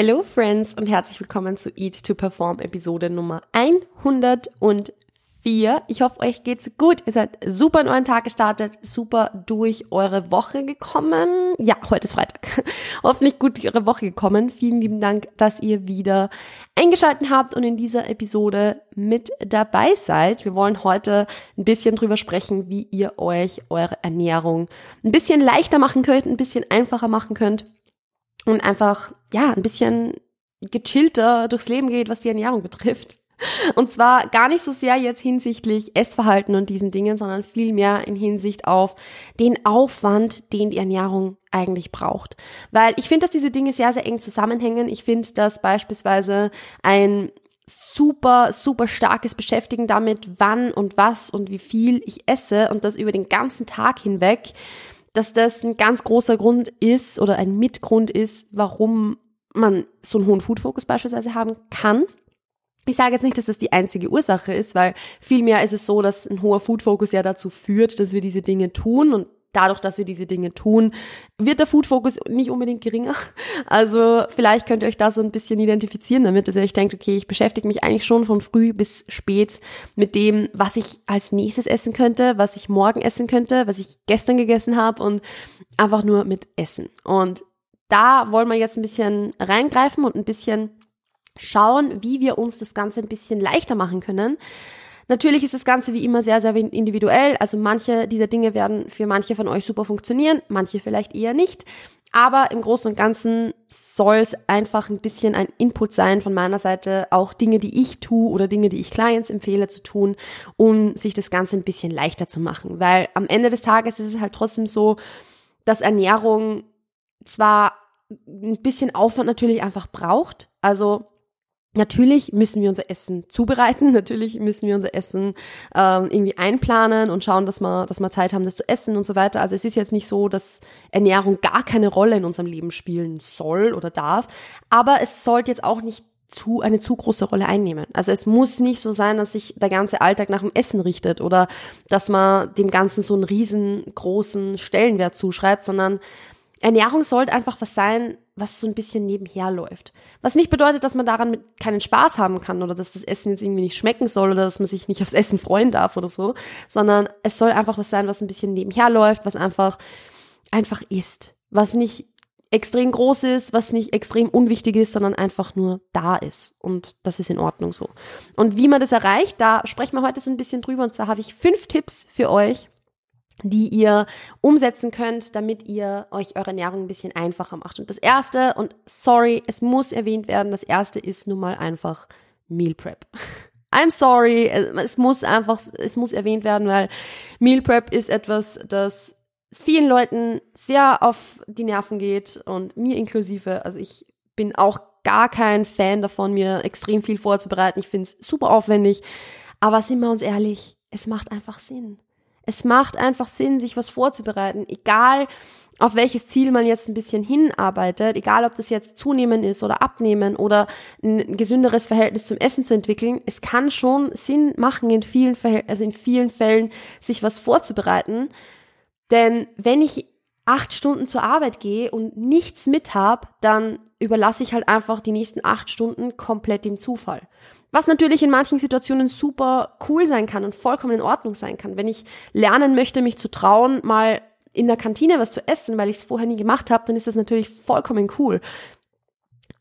Hello Friends und herzlich willkommen zu Eat to Perform Episode Nummer 104. Ich hoffe, euch geht's gut. Ihr seid super in euren Tag gestartet, super durch eure Woche gekommen. Ja, heute ist Freitag. Hoffentlich gut durch eure Woche gekommen. Vielen lieben Dank, dass ihr wieder eingeschaltet habt und in dieser Episode mit dabei seid. Wir wollen heute ein bisschen drüber sprechen, wie ihr euch eure Ernährung ein bisschen leichter machen könnt, ein bisschen einfacher machen könnt und einfach, ja, ein bisschen gechillter durchs Leben geht, was die Ernährung betrifft. Und zwar gar nicht so sehr jetzt hinsichtlich Essverhalten und diesen Dingen, sondern vielmehr in Hinsicht auf den Aufwand, den die Ernährung eigentlich braucht. Weil ich finde, dass diese Dinge sehr, sehr eng zusammenhängen. Ich finde, dass beispielsweise ein super, super starkes Beschäftigen damit, wann und was und wie viel ich esse und das über den ganzen Tag hinweg dass das ein ganz großer Grund ist oder ein Mitgrund ist, warum man so einen hohen Food-Fokus beispielsweise haben kann. Ich sage jetzt nicht, dass das die einzige Ursache ist, weil vielmehr ist es so, dass ein hoher Food-Fokus ja dazu führt, dass wir diese Dinge tun und dadurch, dass wir diese Dinge tun, wird der Food-Fokus nicht unbedingt geringer. Also vielleicht könnt ihr euch da so ein bisschen identifizieren damit, dass ihr euch denkt, okay, ich beschäftige mich eigentlich schon von früh bis spät mit dem, was ich als nächstes essen könnte, was ich morgen essen könnte, was ich gestern gegessen habe und einfach nur mit Essen. Und da wollen wir jetzt ein bisschen reingreifen und ein bisschen schauen, wie wir uns das Ganze ein bisschen leichter machen können. Natürlich ist das Ganze wie immer sehr, sehr individuell. Also manche dieser Dinge werden für manche von euch super funktionieren, manche vielleicht eher nicht. Aber im Großen und Ganzen soll es einfach ein bisschen ein Input sein von meiner Seite, auch Dinge, die ich tue oder Dinge, die ich Clients empfehle zu tun, um sich das Ganze ein bisschen leichter zu machen. Weil am Ende des Tages ist es halt trotzdem so, dass Ernährung zwar ein bisschen Aufwand natürlich einfach braucht. Also Natürlich müssen wir unser Essen zubereiten, natürlich müssen wir unser Essen ähm, irgendwie einplanen und schauen, dass wir, dass wir Zeit haben, das zu essen und so weiter. Also es ist jetzt nicht so, dass Ernährung gar keine Rolle in unserem Leben spielen soll oder darf, aber es sollte jetzt auch nicht zu, eine zu große Rolle einnehmen. Also es muss nicht so sein, dass sich der ganze Alltag nach dem Essen richtet oder dass man dem Ganzen so einen riesengroßen Stellenwert zuschreibt, sondern Ernährung sollte einfach was sein, was so ein bisschen nebenher läuft. Was nicht bedeutet, dass man daran keinen Spaß haben kann oder dass das Essen jetzt irgendwie nicht schmecken soll oder dass man sich nicht aufs Essen freuen darf oder so, sondern es soll einfach was sein, was ein bisschen nebenher läuft, was einfach einfach ist, was nicht extrem groß ist, was nicht extrem unwichtig ist, sondern einfach nur da ist. Und das ist in Ordnung so. Und wie man das erreicht, da sprechen wir heute so ein bisschen drüber. Und zwar habe ich fünf Tipps für euch, die ihr umsetzen könnt, damit ihr euch eure Ernährung ein bisschen einfacher macht. Und das erste, und sorry, es muss erwähnt werden, das erste ist nun mal einfach Meal Prep. I'm sorry, es muss einfach, es muss erwähnt werden, weil Meal Prep ist etwas, das vielen Leuten sehr auf die Nerven geht und mir inklusive. Also ich bin auch gar kein Fan davon, mir extrem viel vorzubereiten. Ich finde es super aufwendig. Aber sind wir uns ehrlich, es macht einfach Sinn. Es macht einfach Sinn, sich was vorzubereiten, egal auf welches Ziel man jetzt ein bisschen hinarbeitet, egal ob das jetzt zunehmen ist oder abnehmen oder ein gesünderes Verhältnis zum Essen zu entwickeln, es kann schon Sinn machen, in vielen, Verhält also in vielen Fällen sich was vorzubereiten. Denn wenn ich acht Stunden zur Arbeit gehe und nichts mit habe, dann überlasse ich halt einfach die nächsten acht Stunden komplett dem Zufall. Was natürlich in manchen Situationen super cool sein kann und vollkommen in Ordnung sein kann. Wenn ich lernen möchte, mich zu trauen, mal in der Kantine was zu essen, weil ich es vorher nie gemacht habe, dann ist das natürlich vollkommen cool.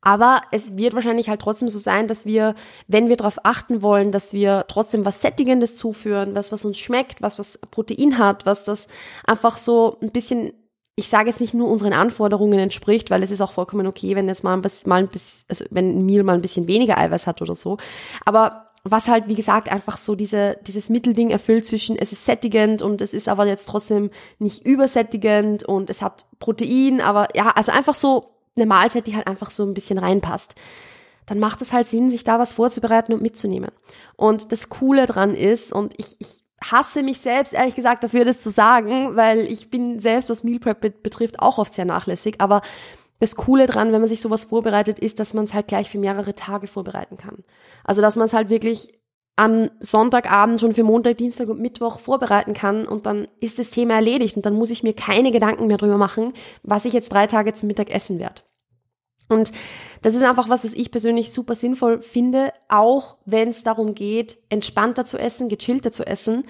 Aber es wird wahrscheinlich halt trotzdem so sein, dass wir, wenn wir darauf achten wollen, dass wir trotzdem was Sättigendes zuführen, was, was uns schmeckt, was, was Protein hat, was das einfach so ein bisschen ich sage jetzt nicht nur unseren Anforderungen entspricht, weil es ist auch vollkommen okay, wenn jetzt mal ein bisschen, mal ein bisschen also wenn ein Meal mal ein bisschen weniger Eiweiß hat oder so. Aber was halt, wie gesagt, einfach so diese, dieses Mittelding erfüllt zwischen, es ist sättigend und es ist aber jetzt trotzdem nicht übersättigend und es hat Protein, aber ja, also einfach so eine Mahlzeit, die halt einfach so ein bisschen reinpasst. Dann macht es halt Sinn, sich da was vorzubereiten und mitzunehmen. Und das Coole dran ist, und ich, ich hasse mich selbst, ehrlich gesagt, dafür das zu sagen, weil ich bin selbst, was Meal Prep betrifft, auch oft sehr nachlässig. Aber das Coole dran, wenn man sich sowas vorbereitet, ist, dass man es halt gleich für mehrere Tage vorbereiten kann. Also, dass man es halt wirklich am Sonntagabend schon für Montag, Dienstag und Mittwoch vorbereiten kann und dann ist das Thema erledigt und dann muss ich mir keine Gedanken mehr drüber machen, was ich jetzt drei Tage zum Mittag essen werde. Und Das ist einfach was, was ich persönlich super sinnvoll finde, auch wenn es darum geht, entspannter zu essen, gechillter zu essen.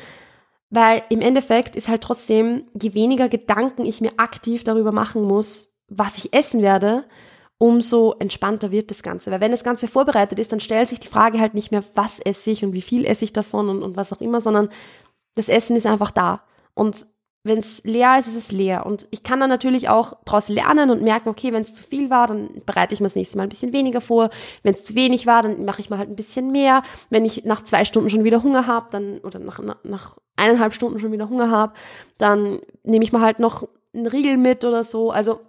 Weil im Endeffekt ist halt trotzdem, je weniger Gedanken ich mir aktiv darüber machen muss, was ich essen werde, umso entspannter wird das Ganze. Weil wenn das Ganze vorbereitet ist, dann stellt sich die Frage halt nicht mehr, was esse ich und wie viel esse ich davon und, und was auch immer, sondern das Essen ist einfach da. Und wenn es leer ist, ist es leer. Und ich kann dann natürlich auch daraus lernen und merken, okay, wenn es zu viel war, dann bereite ich mir das nächste Mal ein bisschen weniger vor. Wenn es zu wenig war, dann mache ich mal halt ein bisschen mehr. Wenn ich nach zwei Stunden schon wieder Hunger habe, dann oder nach, nach eineinhalb Stunden schon wieder Hunger habe, dann nehme ich mal halt noch einen Riegel mit oder so. Also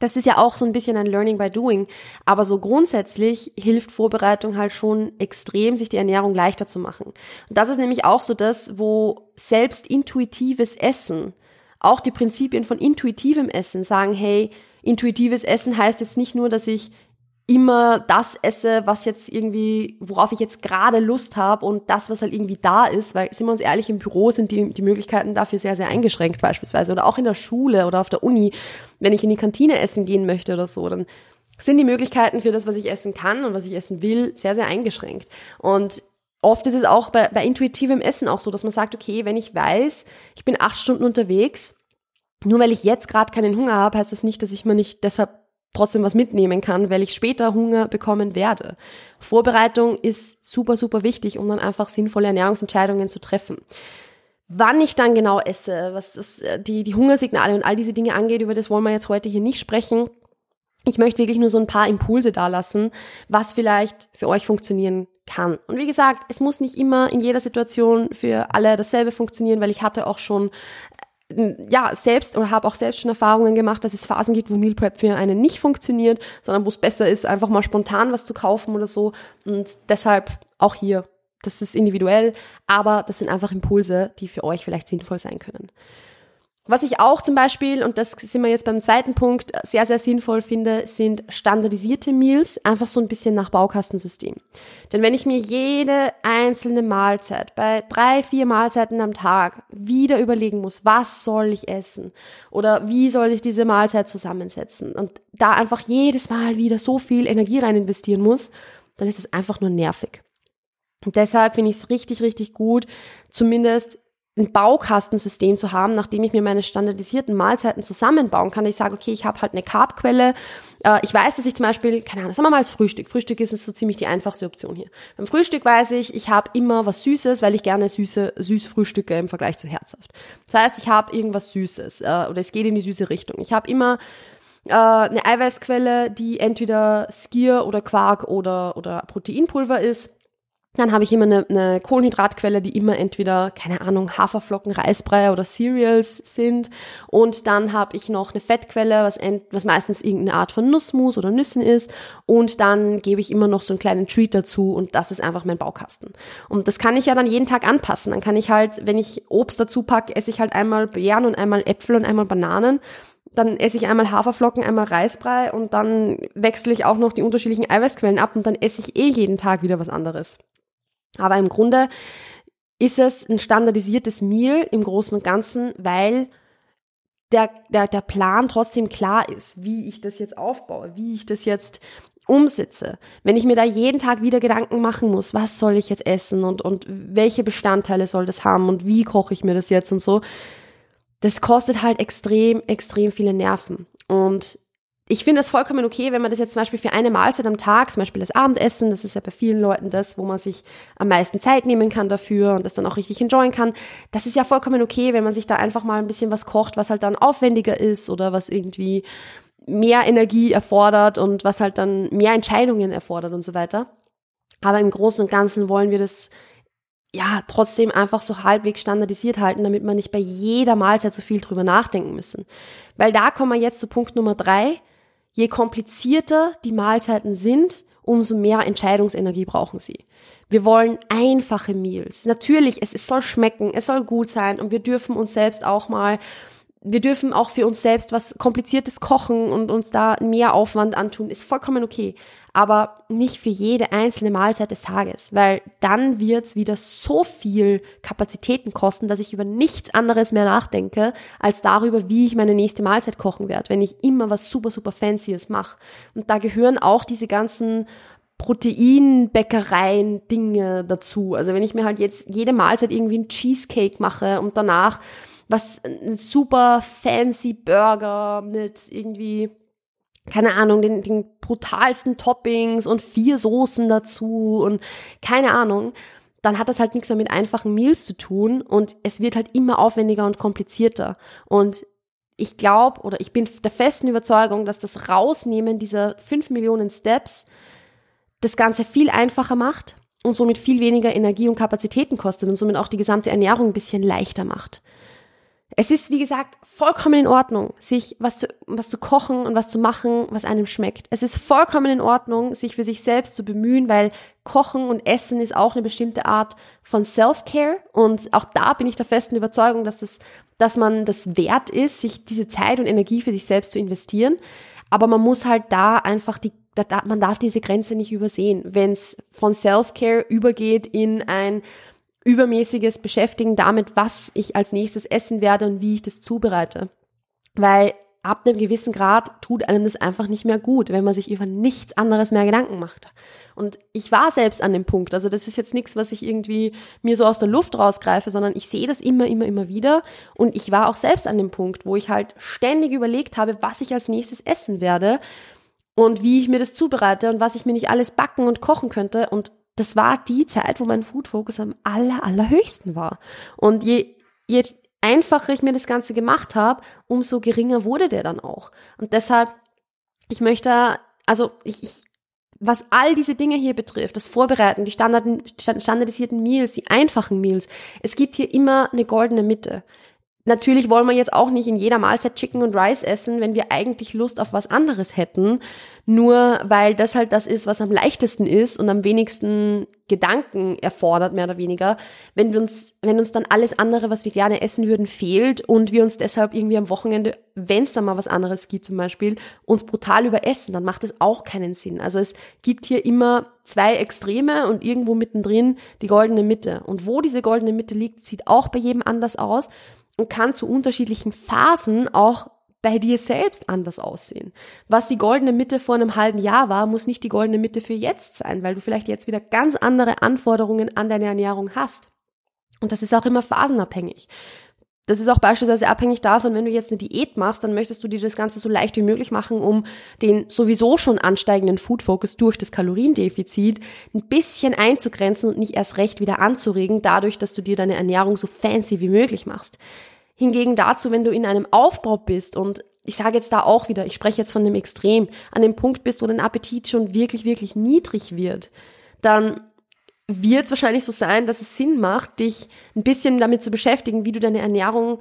das ist ja auch so ein bisschen ein Learning by Doing. Aber so grundsätzlich hilft Vorbereitung halt schon extrem, sich die Ernährung leichter zu machen. Und das ist nämlich auch so das, wo selbst intuitives Essen, auch die Prinzipien von intuitivem Essen sagen, hey, intuitives Essen heißt jetzt nicht nur, dass ich immer das esse, was jetzt irgendwie, worauf ich jetzt gerade Lust habe und das, was halt irgendwie da ist, weil, sind wir uns ehrlich, im Büro sind die, die Möglichkeiten dafür sehr, sehr eingeschränkt beispielsweise oder auch in der Schule oder auf der Uni, wenn ich in die Kantine essen gehen möchte oder so, dann sind die Möglichkeiten für das, was ich essen kann und was ich essen will, sehr, sehr eingeschränkt. Und oft ist es auch bei, bei intuitivem Essen auch so, dass man sagt, okay, wenn ich weiß, ich bin acht Stunden unterwegs, nur weil ich jetzt gerade keinen Hunger habe, heißt das nicht, dass ich mir nicht deshalb trotzdem was mitnehmen kann, weil ich später Hunger bekommen werde. Vorbereitung ist super, super wichtig, um dann einfach sinnvolle Ernährungsentscheidungen zu treffen. Wann ich dann genau esse, was das, äh, die, die Hungersignale und all diese Dinge angeht, über das wollen wir jetzt heute hier nicht sprechen. Ich möchte wirklich nur so ein paar Impulse dalassen, was vielleicht für euch funktionieren kann. Und wie gesagt, es muss nicht immer in jeder Situation für alle dasselbe funktionieren, weil ich hatte auch schon ja, selbst oder habe auch selbst schon Erfahrungen gemacht, dass es Phasen gibt, wo Meal Prep für einen nicht funktioniert, sondern wo es besser ist, einfach mal spontan was zu kaufen oder so. Und deshalb auch hier, das ist individuell, aber das sind einfach Impulse, die für euch vielleicht sinnvoll sein können. Was ich auch zum Beispiel, und das sind wir jetzt beim zweiten Punkt, sehr, sehr sinnvoll finde, sind standardisierte Meals, einfach so ein bisschen nach Baukastensystem. Denn wenn ich mir jede einzelne Mahlzeit bei drei, vier Mahlzeiten am Tag wieder überlegen muss, was soll ich essen oder wie soll ich diese Mahlzeit zusammensetzen und da einfach jedes Mal wieder so viel Energie rein investieren muss, dann ist es einfach nur nervig. Und deshalb finde ich es richtig, richtig gut, zumindest ein Baukastensystem zu haben, nachdem ich mir meine standardisierten Mahlzeiten zusammenbauen kann. Ich sage, okay, ich habe halt eine Carbquelle. Äh, ich weiß, dass ich zum Beispiel, keine Ahnung, sagen wir mal als Frühstück. Frühstück ist so ziemlich die einfachste Option hier. Beim Frühstück weiß ich, ich habe immer was Süßes, weil ich gerne süße, süß frühstücke im Vergleich zu herzhaft. Das heißt, ich habe irgendwas Süßes äh, oder es geht in die süße Richtung. Ich habe immer äh, eine Eiweißquelle, die entweder Skier oder Quark oder, oder Proteinpulver ist dann habe ich immer eine, eine Kohlenhydratquelle, die immer entweder, keine Ahnung, Haferflocken, Reisbrei oder Cereals sind. Und dann habe ich noch eine Fettquelle, was, ent, was meistens irgendeine Art von Nussmus oder Nüssen ist. Und dann gebe ich immer noch so einen kleinen Treat dazu und das ist einfach mein Baukasten. Und das kann ich ja dann jeden Tag anpassen. Dann kann ich halt, wenn ich Obst dazu packe, esse ich halt einmal Beeren und einmal Äpfel und einmal Bananen dann esse ich einmal Haferflocken, einmal Reisbrei und dann wechsle ich auch noch die unterschiedlichen Eiweißquellen ab und dann esse ich eh jeden Tag wieder was anderes. Aber im Grunde ist es ein standardisiertes Meal im Großen und Ganzen, weil der, der, der Plan trotzdem klar ist, wie ich das jetzt aufbaue, wie ich das jetzt umsetze. Wenn ich mir da jeden Tag wieder Gedanken machen muss, was soll ich jetzt essen und, und welche Bestandteile soll das haben und wie koche ich mir das jetzt und so, das kostet halt extrem, extrem viele Nerven. Und ich finde es vollkommen okay, wenn man das jetzt zum Beispiel für eine Mahlzeit am Tag, zum Beispiel das Abendessen, das ist ja bei vielen Leuten das, wo man sich am meisten Zeit nehmen kann dafür und das dann auch richtig enjoyen kann. Das ist ja vollkommen okay, wenn man sich da einfach mal ein bisschen was kocht, was halt dann aufwendiger ist oder was irgendwie mehr Energie erfordert und was halt dann mehr Entscheidungen erfordert und so weiter. Aber im Großen und Ganzen wollen wir das ja trotzdem einfach so halbwegs standardisiert halten, damit man nicht bei jeder Mahlzeit so viel drüber nachdenken müssen. Weil da kommen wir jetzt zu Punkt Nummer drei Je komplizierter die Mahlzeiten sind, umso mehr Entscheidungsenergie brauchen sie. Wir wollen einfache Meals. Natürlich, es, es soll schmecken, es soll gut sein und wir dürfen uns selbst auch mal wir dürfen auch für uns selbst was Kompliziertes kochen und uns da mehr Aufwand antun, ist vollkommen okay. Aber nicht für jede einzelne Mahlzeit des Tages, weil dann wird's wieder so viel Kapazitäten kosten, dass ich über nichts anderes mehr nachdenke, als darüber, wie ich meine nächste Mahlzeit kochen werde, wenn ich immer was super, super Fancyes mache. Und da gehören auch diese ganzen Proteinbäckereien Dinge dazu. Also wenn ich mir halt jetzt jede Mahlzeit irgendwie einen Cheesecake mache und danach was ein super fancy Burger mit irgendwie keine Ahnung, den, den brutalsten Toppings und vier Soßen dazu und keine Ahnung, dann hat das halt nichts mehr mit einfachen Meals zu tun und es wird halt immer aufwendiger und komplizierter. Und ich glaube oder ich bin der festen Überzeugung, dass das Rausnehmen dieser fünf Millionen Steps das Ganze viel einfacher macht und somit viel weniger Energie und Kapazitäten kostet und somit auch die gesamte Ernährung ein bisschen leichter macht. Es ist, wie gesagt, vollkommen in Ordnung, sich was zu, was zu kochen und was zu machen, was einem schmeckt. Es ist vollkommen in Ordnung, sich für sich selbst zu bemühen, weil Kochen und Essen ist auch eine bestimmte Art von Self-Care. Und auch da bin ich der festen Überzeugung, dass das, dass man das wert ist, sich diese Zeit und Energie für sich selbst zu investieren. Aber man muss halt da einfach die, man darf diese Grenze nicht übersehen. Wenn es von Self-Care übergeht in ein übermäßiges Beschäftigen damit, was ich als nächstes essen werde und wie ich das zubereite. Weil ab einem gewissen Grad tut einem das einfach nicht mehr gut, wenn man sich über nichts anderes mehr Gedanken macht. Und ich war selbst an dem Punkt, also das ist jetzt nichts, was ich irgendwie mir so aus der Luft rausgreife, sondern ich sehe das immer, immer, immer wieder. Und ich war auch selbst an dem Punkt, wo ich halt ständig überlegt habe, was ich als nächstes essen werde und wie ich mir das zubereite und was ich mir nicht alles backen und kochen könnte. Und das war die Zeit, wo mein Food Focus am aller, allerhöchsten war. Und je, je einfacher ich mir das Ganze gemacht habe, umso geringer wurde der dann auch. Und deshalb, ich möchte, also ich, was all diese Dinge hier betrifft, das Vorbereiten, die standardisierten Meals, die einfachen Meals, es gibt hier immer eine goldene Mitte. Natürlich wollen wir jetzt auch nicht in jeder Mahlzeit Chicken und Rice essen, wenn wir eigentlich Lust auf was anderes hätten, nur weil das halt das ist, was am leichtesten ist und am wenigsten Gedanken erfordert, mehr oder weniger. Wenn wir uns, wenn uns dann alles andere, was wir gerne essen würden, fehlt und wir uns deshalb irgendwie am Wochenende, wenn es da mal was anderes gibt zum Beispiel, uns brutal überessen, dann macht es auch keinen Sinn. Also es gibt hier immer zwei Extreme und irgendwo mittendrin die goldene Mitte. Und wo diese goldene Mitte liegt, sieht auch bei jedem anders aus und kann zu unterschiedlichen Phasen auch bei dir selbst anders aussehen. Was die goldene Mitte vor einem halben Jahr war, muss nicht die goldene Mitte für jetzt sein, weil du vielleicht jetzt wieder ganz andere Anforderungen an deine Ernährung hast. Und das ist auch immer phasenabhängig. Das ist auch beispielsweise abhängig davon, wenn du jetzt eine Diät machst, dann möchtest du dir das Ganze so leicht wie möglich machen, um den sowieso schon ansteigenden Food Focus durch das Kaloriendefizit ein bisschen einzugrenzen und nicht erst recht wieder anzuregen, dadurch, dass du dir deine Ernährung so fancy wie möglich machst. Hingegen dazu, wenn du in einem Aufbau bist und ich sage jetzt da auch wieder, ich spreche jetzt von dem Extrem, an dem Punkt bist, wo dein Appetit schon wirklich, wirklich niedrig wird, dann wird es wahrscheinlich so sein, dass es Sinn macht, dich ein bisschen damit zu beschäftigen, wie du deine Ernährung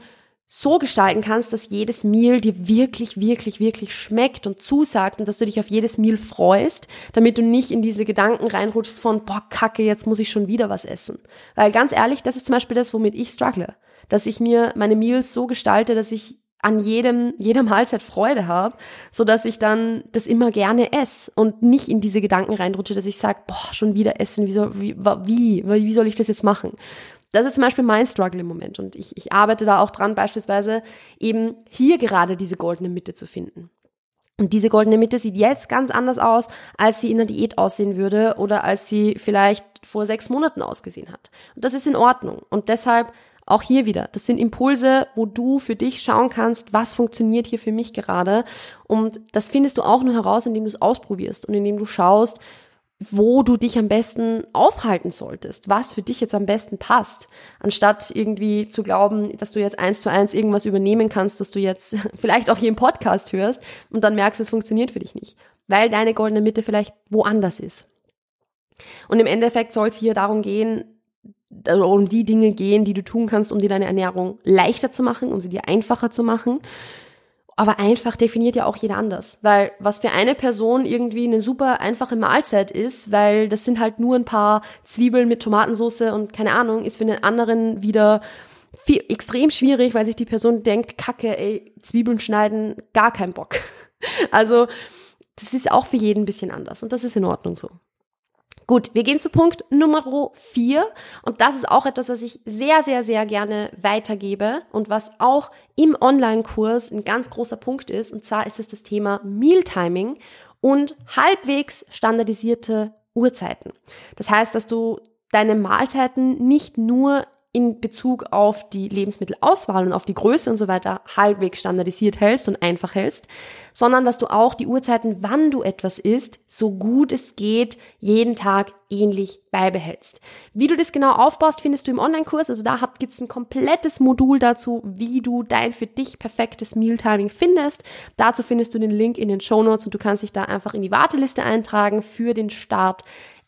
so gestalten kannst, dass jedes Meal dir wirklich, wirklich, wirklich schmeckt und zusagt und dass du dich auf jedes Meal freust, damit du nicht in diese Gedanken reinrutschst von, boah, kacke, jetzt muss ich schon wieder was essen. Weil ganz ehrlich, das ist zum Beispiel das, womit ich struggle dass ich mir meine Meals so gestalte, dass ich an jedem, jeder Mahlzeit Freude habe, so dass ich dann das immer gerne esse und nicht in diese Gedanken reinrutsche, dass ich sage, boah, schon wieder essen, wie soll, wie, wie, wie soll ich das jetzt machen? Das ist zum Beispiel mein Struggle im Moment und ich, ich arbeite da auch dran, beispielsweise eben hier gerade diese goldene Mitte zu finden. Und diese goldene Mitte sieht jetzt ganz anders aus, als sie in der Diät aussehen würde oder als sie vielleicht vor sechs Monaten ausgesehen hat. Und das ist in Ordnung. Und deshalb auch hier wieder, das sind Impulse, wo du für dich schauen kannst, was funktioniert hier für mich gerade. Und das findest du auch nur heraus, indem du es ausprobierst und indem du schaust, wo du dich am besten aufhalten solltest, was für dich jetzt am besten passt, anstatt irgendwie zu glauben, dass du jetzt eins zu eins irgendwas übernehmen kannst, was du jetzt vielleicht auch hier im Podcast hörst und dann merkst, es funktioniert für dich nicht, weil deine goldene Mitte vielleicht woanders ist. Und im Endeffekt soll es hier darum gehen, um die Dinge gehen, die du tun kannst, um dir deine Ernährung leichter zu machen, um sie dir einfacher zu machen. Aber einfach definiert ja auch jeder anders. Weil was für eine Person irgendwie eine super einfache Mahlzeit ist, weil das sind halt nur ein paar Zwiebeln mit Tomatensauce und keine Ahnung, ist für einen anderen wieder viel, extrem schwierig, weil sich die Person denkt, kacke, ey, Zwiebeln schneiden, gar kein Bock. Also, das ist auch für jeden ein bisschen anders und das ist in Ordnung so. Gut, wir gehen zu Punkt Nummer vier und das ist auch etwas, was ich sehr, sehr, sehr gerne weitergebe und was auch im Online-Kurs ein ganz großer Punkt ist und zwar ist es das Thema Mealtiming und halbwegs standardisierte Uhrzeiten. Das heißt, dass du deine Mahlzeiten nicht nur in Bezug auf die Lebensmittelauswahl und auf die Größe und so weiter halbwegs standardisiert hältst und einfach hältst, sondern dass du auch die Uhrzeiten, wann du etwas isst, so gut es geht, jeden Tag ähnlich beibehältst. Wie du das genau aufbaust, findest du im Online-Kurs. Also da gibt es ein komplettes Modul dazu, wie du dein für dich perfektes Mealtiming findest. Dazu findest du den Link in den Show Notes und du kannst dich da einfach in die Warteliste eintragen für den Start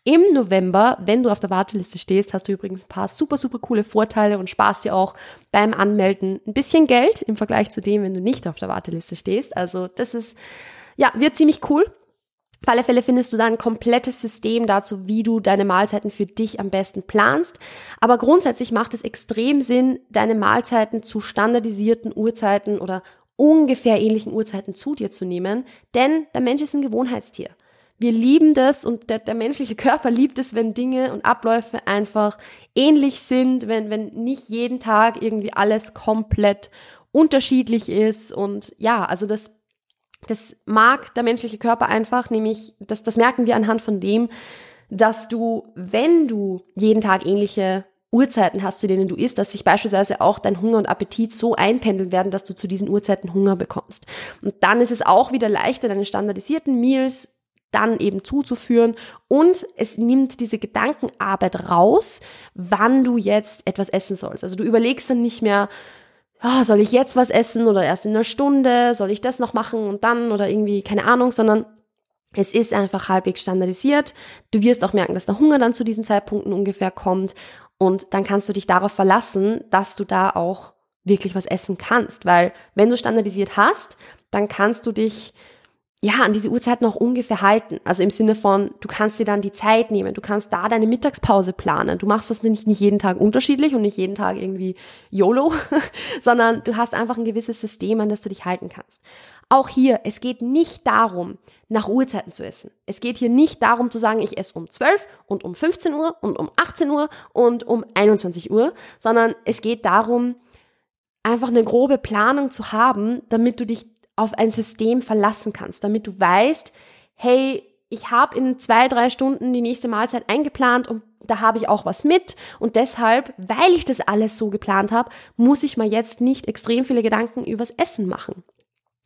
im November, wenn du auf der Warteliste stehst, hast du übrigens ein paar super, super coole Vorteile und sparst dir auch beim Anmelden ein bisschen Geld im Vergleich zu dem, wenn du nicht auf der Warteliste stehst. Also das ist, ja, wird ziemlich cool. Auf alle Fälle findest du da ein komplettes System dazu, wie du deine Mahlzeiten für dich am besten planst. Aber grundsätzlich macht es extrem Sinn, deine Mahlzeiten zu standardisierten Uhrzeiten oder ungefähr ähnlichen Uhrzeiten zu dir zu nehmen, denn der Mensch ist ein Gewohnheitstier wir lieben das und der, der menschliche Körper liebt es, wenn Dinge und Abläufe einfach ähnlich sind, wenn, wenn nicht jeden Tag irgendwie alles komplett unterschiedlich ist und ja, also das das mag der menschliche Körper einfach, nämlich das, das merken wir anhand von dem, dass du, wenn du jeden Tag ähnliche Uhrzeiten hast, zu denen du isst, dass sich beispielsweise auch dein Hunger und Appetit so einpendeln werden, dass du zu diesen Uhrzeiten Hunger bekommst. Und dann ist es auch wieder leichter, deine standardisierten Meals dann eben zuzuführen. Und es nimmt diese Gedankenarbeit raus, wann du jetzt etwas essen sollst. Also du überlegst dann nicht mehr, oh, soll ich jetzt was essen oder erst in einer Stunde, soll ich das noch machen und dann? oder irgendwie keine Ahnung, sondern es ist einfach halbwegs standardisiert. Du wirst auch merken, dass der Hunger dann zu diesen Zeitpunkten ungefähr kommt. Und dann kannst du dich darauf verlassen, dass du da auch wirklich was essen kannst, weil wenn du standardisiert hast, dann kannst du dich ja, an diese Uhrzeit noch ungefähr halten. Also im Sinne von, du kannst dir dann die Zeit nehmen, du kannst da deine Mittagspause planen. Du machst das nicht, nicht jeden Tag unterschiedlich und nicht jeden Tag irgendwie YOLO, sondern du hast einfach ein gewisses System, an das du dich halten kannst. Auch hier, es geht nicht darum, nach Uhrzeiten zu essen. Es geht hier nicht darum zu sagen, ich esse um 12 und um 15 Uhr und um 18 Uhr und um 21 Uhr, sondern es geht darum, einfach eine grobe Planung zu haben, damit du dich auf ein System verlassen kannst, damit du weißt, hey, ich habe in zwei, drei Stunden die nächste Mahlzeit eingeplant und da habe ich auch was mit. Und deshalb, weil ich das alles so geplant habe, muss ich mir jetzt nicht extrem viele Gedanken übers Essen machen.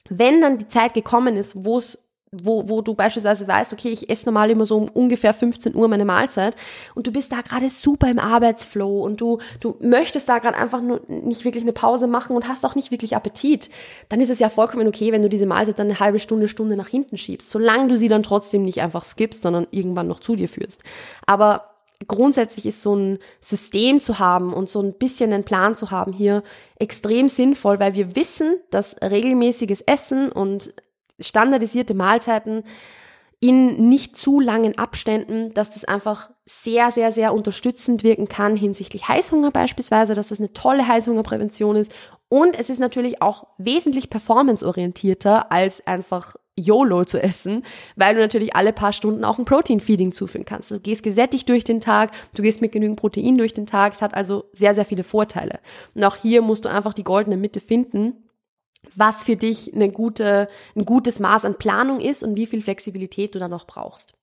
Wenn dann die Zeit gekommen ist, wo es wo, wo du beispielsweise weißt, okay, ich esse normal immer so um ungefähr 15 Uhr meine Mahlzeit und du bist da gerade super im Arbeitsflow und du, du möchtest da gerade einfach nur nicht wirklich eine Pause machen und hast auch nicht wirklich Appetit, dann ist es ja vollkommen okay, wenn du diese Mahlzeit dann eine halbe Stunde, Stunde nach hinten schiebst, solange du sie dann trotzdem nicht einfach skippst, sondern irgendwann noch zu dir führst. Aber grundsätzlich ist so ein System zu haben und so ein bisschen einen Plan zu haben hier extrem sinnvoll, weil wir wissen, dass regelmäßiges Essen und standardisierte Mahlzeiten in nicht zu langen Abständen, dass das einfach sehr, sehr, sehr unterstützend wirken kann hinsichtlich Heißhunger beispielsweise, dass das eine tolle Heißhungerprävention ist. Und es ist natürlich auch wesentlich performanceorientierter als einfach YOLO zu essen, weil du natürlich alle paar Stunden auch ein Protein-Feeding zuführen kannst. Du gehst gesättigt durch den Tag, du gehst mit genügend Protein durch den Tag. Es hat also sehr, sehr viele Vorteile. Und auch hier musst du einfach die goldene Mitte finden was für dich eine gute, ein gutes Maß an Planung ist und wie viel Flexibilität du da noch brauchst.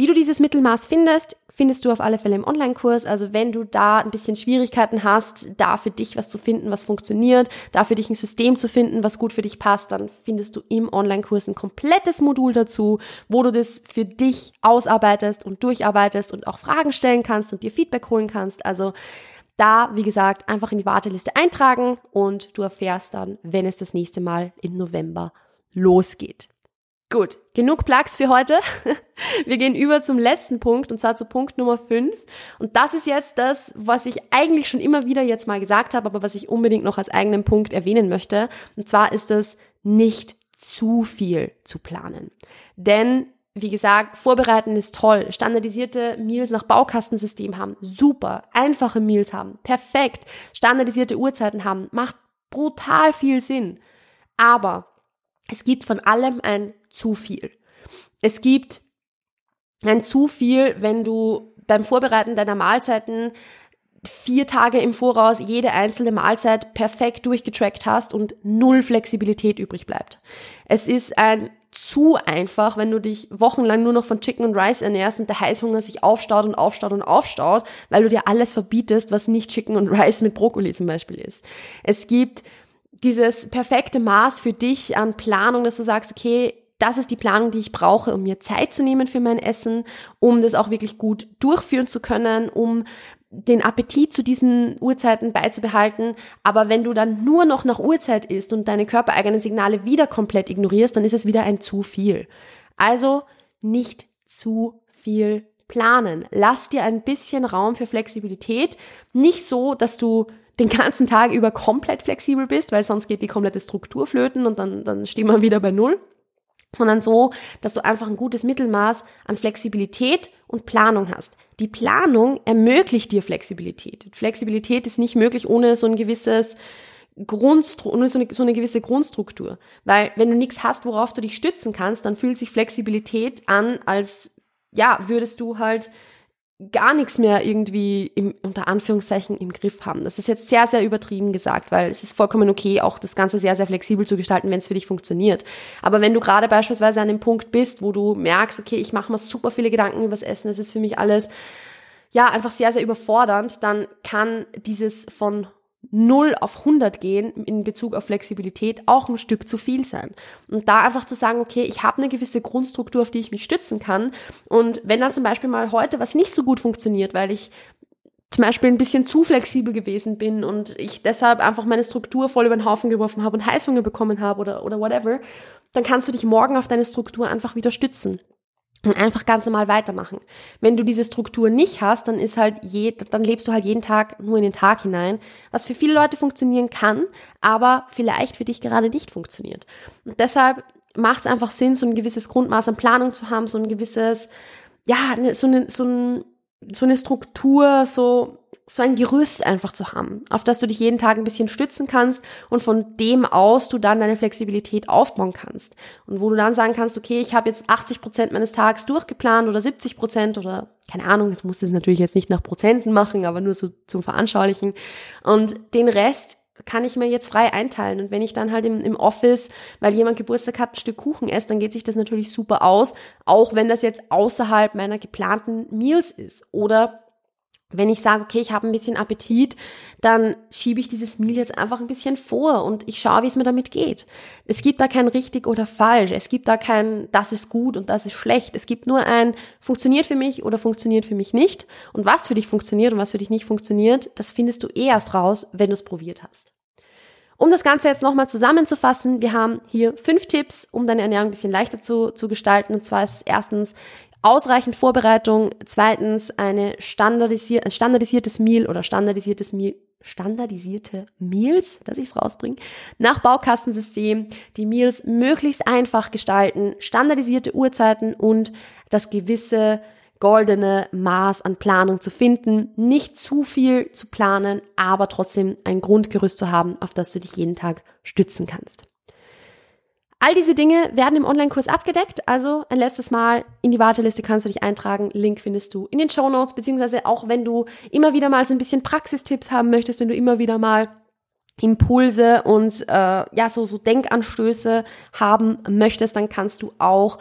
Wie du dieses Mittelmaß findest, findest du auf alle Fälle im Online-Kurs. Also wenn du da ein bisschen Schwierigkeiten hast, da für dich was zu finden, was funktioniert, da für dich ein System zu finden, was gut für dich passt, dann findest du im Online-Kurs ein komplettes Modul dazu, wo du das für dich ausarbeitest und durcharbeitest und auch Fragen stellen kannst und dir Feedback holen kannst. Also da, wie gesagt, einfach in die Warteliste eintragen und du erfährst dann, wenn es das nächste Mal im November losgeht. Gut, genug Plugs für heute. Wir gehen über zum letzten Punkt und zwar zu Punkt Nummer 5. Und das ist jetzt das, was ich eigentlich schon immer wieder jetzt mal gesagt habe, aber was ich unbedingt noch als eigenen Punkt erwähnen möchte. Und zwar ist es nicht zu viel zu planen. Denn wie gesagt, vorbereiten ist toll. Standardisierte Meals nach Baukastensystem haben, super. Einfache Meals haben, perfekt. Standardisierte Uhrzeiten haben, macht brutal viel Sinn. Aber es gibt von allem ein zu viel. Es gibt ein zu viel, wenn du beim Vorbereiten deiner Mahlzeiten vier Tage im Voraus jede einzelne Mahlzeit perfekt durchgetrackt hast und null Flexibilität übrig bleibt. Es ist ein zu einfach, wenn du dich wochenlang nur noch von Chicken und Rice ernährst und der Heißhunger sich aufstaut und aufstaut und aufstaut, weil du dir alles verbietest, was nicht Chicken und Rice mit Brokkoli zum Beispiel ist. Es gibt dieses perfekte Maß für dich an Planung, dass du sagst, okay, das ist die Planung, die ich brauche, um mir Zeit zu nehmen für mein Essen, um das auch wirklich gut durchführen zu können, um den Appetit zu diesen Uhrzeiten beizubehalten. Aber wenn du dann nur noch nach Uhrzeit isst und deine körpereigenen Signale wieder komplett ignorierst, dann ist es wieder ein zu viel. Also nicht zu viel planen. Lass dir ein bisschen Raum für Flexibilität. Nicht so, dass du den ganzen Tag über komplett flexibel bist, weil sonst geht die komplette Struktur flöten und dann, dann stehen wir wieder bei Null sondern so, dass du einfach ein gutes Mittelmaß an Flexibilität und Planung hast. Die Planung ermöglicht dir Flexibilität. Flexibilität ist nicht möglich ohne so ein gewisses Grundstru ohne so eine, so eine gewisse Grundstruktur. Weil wenn du nichts hast, worauf du dich stützen kannst, dann fühlt sich Flexibilität an, als ja, würdest du halt gar nichts mehr irgendwie im, unter Anführungszeichen im Griff haben. Das ist jetzt sehr, sehr übertrieben gesagt, weil es ist vollkommen okay, auch das Ganze sehr, sehr flexibel zu gestalten, wenn es für dich funktioniert. Aber wenn du gerade beispielsweise an dem Punkt bist, wo du merkst, okay, ich mache mir super viele Gedanken übers Essen, es ist für mich alles ja einfach sehr, sehr überfordernd, dann kann dieses von 0 auf 100 gehen in Bezug auf Flexibilität auch ein Stück zu viel sein. Und da einfach zu sagen, okay, ich habe eine gewisse Grundstruktur, auf die ich mich stützen kann. Und wenn dann zum Beispiel mal heute was nicht so gut funktioniert, weil ich zum Beispiel ein bisschen zu flexibel gewesen bin und ich deshalb einfach meine Struktur voll über den Haufen geworfen habe und Heißhunger bekommen habe oder, oder whatever, dann kannst du dich morgen auf deine Struktur einfach wieder stützen und einfach ganz normal weitermachen. Wenn du diese Struktur nicht hast, dann ist halt je, dann lebst du halt jeden Tag nur in den Tag hinein, was für viele Leute funktionieren kann, aber vielleicht für dich gerade nicht funktioniert. Und deshalb macht es einfach Sinn, so ein gewisses Grundmaß an Planung zu haben, so ein gewisses, ja, ne, so eine, so, ein, so eine Struktur, so so ein Gerüst einfach zu haben, auf das du dich jeden Tag ein bisschen stützen kannst und von dem aus du dann deine Flexibilität aufbauen kannst. Und wo du dann sagen kannst, okay, ich habe jetzt 80 Prozent meines Tages durchgeplant oder 70 Prozent oder keine Ahnung, du musst es natürlich jetzt nicht nach Prozenten machen, aber nur so zum Veranschaulichen. Und den Rest kann ich mir jetzt frei einteilen. Und wenn ich dann halt im, im Office, weil jemand Geburtstag hat, ein Stück Kuchen esse, dann geht sich das natürlich super aus, auch wenn das jetzt außerhalb meiner geplanten Meals ist. Oder wenn ich sage, okay, ich habe ein bisschen Appetit, dann schiebe ich dieses Meal jetzt einfach ein bisschen vor und ich schaue, wie es mir damit geht. Es gibt da kein richtig oder falsch. Es gibt da kein, das ist gut und das ist schlecht. Es gibt nur ein, funktioniert für mich oder funktioniert für mich nicht. Und was für dich funktioniert und was für dich nicht funktioniert, das findest du eh erst raus, wenn du es probiert hast. Um das Ganze jetzt nochmal zusammenzufassen, wir haben hier fünf Tipps, um deine Ernährung ein bisschen leichter zu, zu gestalten. Und zwar ist es erstens, Ausreichend Vorbereitung. Zweitens eine standardisier ein standardisiertes Meal oder standardisiertes Meal standardisierte Meals, dass ich es rausbringe, nach Baukastensystem, die Meals möglichst einfach gestalten, standardisierte Uhrzeiten und das gewisse goldene Maß an Planung zu finden, nicht zu viel zu planen, aber trotzdem ein Grundgerüst zu haben, auf das du dich jeden Tag stützen kannst. All diese Dinge werden im Online-Kurs abgedeckt. Also ein letztes Mal in die Warteliste kannst du dich eintragen. Link findest du in den Show Notes, beziehungsweise auch wenn du immer wieder mal so ein bisschen Praxistipps haben möchtest, wenn du immer wieder mal Impulse und äh, ja so so Denkanstöße haben möchtest, dann kannst du auch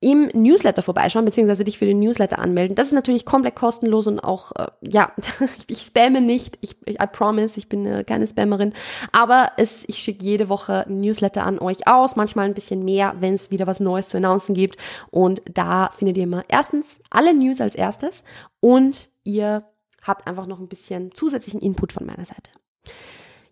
im Newsletter vorbeischauen, beziehungsweise dich für den Newsletter anmelden. Das ist natürlich komplett kostenlos und auch, äh, ja, ich spamme nicht, ich, ich I promise, ich bin äh, keine Spammerin, aber es, ich schicke jede Woche Newsletter an euch aus, manchmal ein bisschen mehr, wenn es wieder was Neues zu announcen gibt und da findet ihr immer erstens alle News als erstes und ihr habt einfach noch ein bisschen zusätzlichen Input von meiner Seite.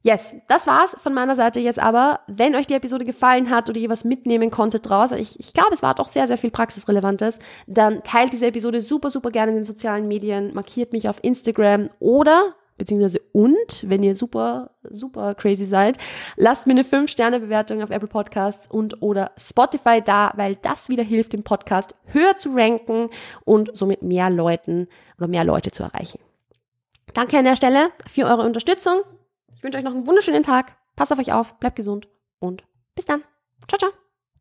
Yes, das war's von meiner Seite jetzt aber. Wenn euch die Episode gefallen hat oder ihr was mitnehmen konntet draus, ich, ich glaube, es war doch sehr, sehr viel Praxisrelevantes, dann teilt diese Episode super, super gerne in den sozialen Medien, markiert mich auf Instagram oder beziehungsweise und, wenn ihr super, super crazy seid, lasst mir eine 5-Sterne-Bewertung auf Apple Podcasts und oder Spotify da, weil das wieder hilft, den Podcast höher zu ranken und somit mehr Leuten oder mehr Leute zu erreichen. Danke an der Stelle für eure Unterstützung. Ich wünsche euch noch einen wunderschönen Tag. Passt auf euch auf, bleibt gesund und bis dann. Ciao, ciao.